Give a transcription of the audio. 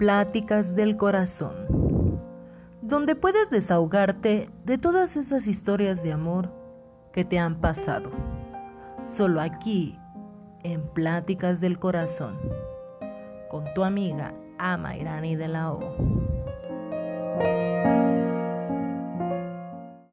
Pláticas del Corazón, donde puedes desahogarte de todas esas historias de amor que te han pasado. Solo aquí, en Pláticas del Corazón, con tu amiga Ama Irani de la O.